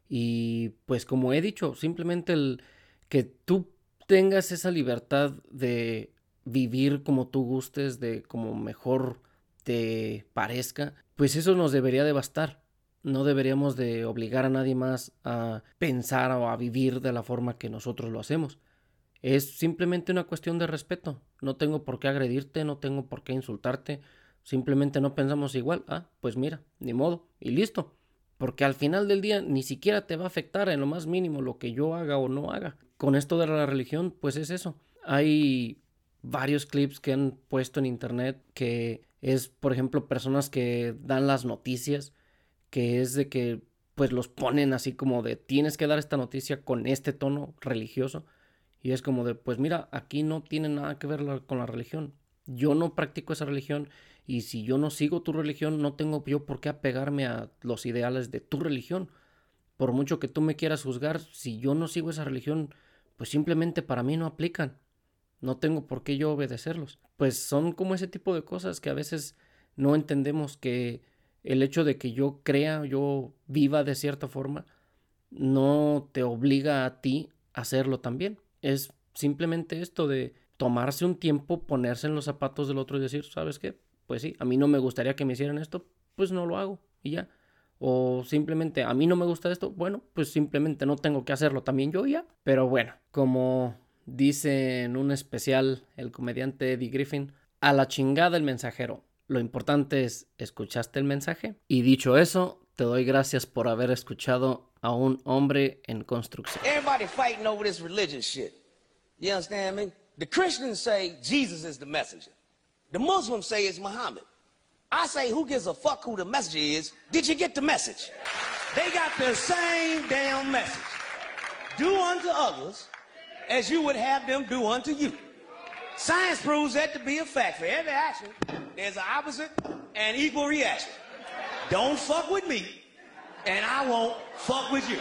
Y pues como he dicho, simplemente el que tú tengas esa libertad de vivir como tú gustes, de como mejor te parezca, pues eso nos debería de bastar. No deberíamos de obligar a nadie más a pensar o a vivir de la forma que nosotros lo hacemos. Es simplemente una cuestión de respeto. No tengo por qué agredirte, no tengo por qué insultarte. Simplemente no pensamos igual. Ah, pues mira, ni modo. Y listo. Porque al final del día ni siquiera te va a afectar en lo más mínimo lo que yo haga o no haga. Con esto de la religión, pues es eso. Hay varios clips que han puesto en internet que es, por ejemplo, personas que dan las noticias, que es de que pues los ponen así como de tienes que dar esta noticia con este tono religioso. Y es como de, pues mira, aquí no tiene nada que ver con la religión. Yo no practico esa religión y si yo no sigo tu religión, no tengo yo por qué apegarme a los ideales de tu religión. Por mucho que tú me quieras juzgar, si yo no sigo esa religión, pues simplemente para mí no aplican. No tengo por qué yo obedecerlos. Pues son como ese tipo de cosas que a veces no entendemos que el hecho de que yo crea, yo viva de cierta forma, no te obliga a ti a hacerlo también. Es simplemente esto de tomarse un tiempo, ponerse en los zapatos del otro y decir, ¿sabes qué? Pues sí, a mí no me gustaría que me hicieran esto, pues no lo hago y ya. O simplemente a mí no me gusta esto, bueno, pues simplemente no tengo que hacerlo también yo ya. Pero bueno, como dice en un especial el comediante Eddie Griffin, a la chingada el mensajero. Lo importante es, ¿escuchaste el mensaje? Y dicho eso, te doy gracias por haber escuchado a un hombre en construcción. Everybody fighting over this religion shit. You understand me? The Christians say Jesus is the messenger. The Muslims say it's Muhammad. I say, who gives a fuck who the messenger is? Did you get the message? They got the same damn message. Do unto others as you would have them do unto you. Science proves that to be a fact. For every action, there's an opposite and equal reaction. Don't fuck with me, and I won't fuck with you.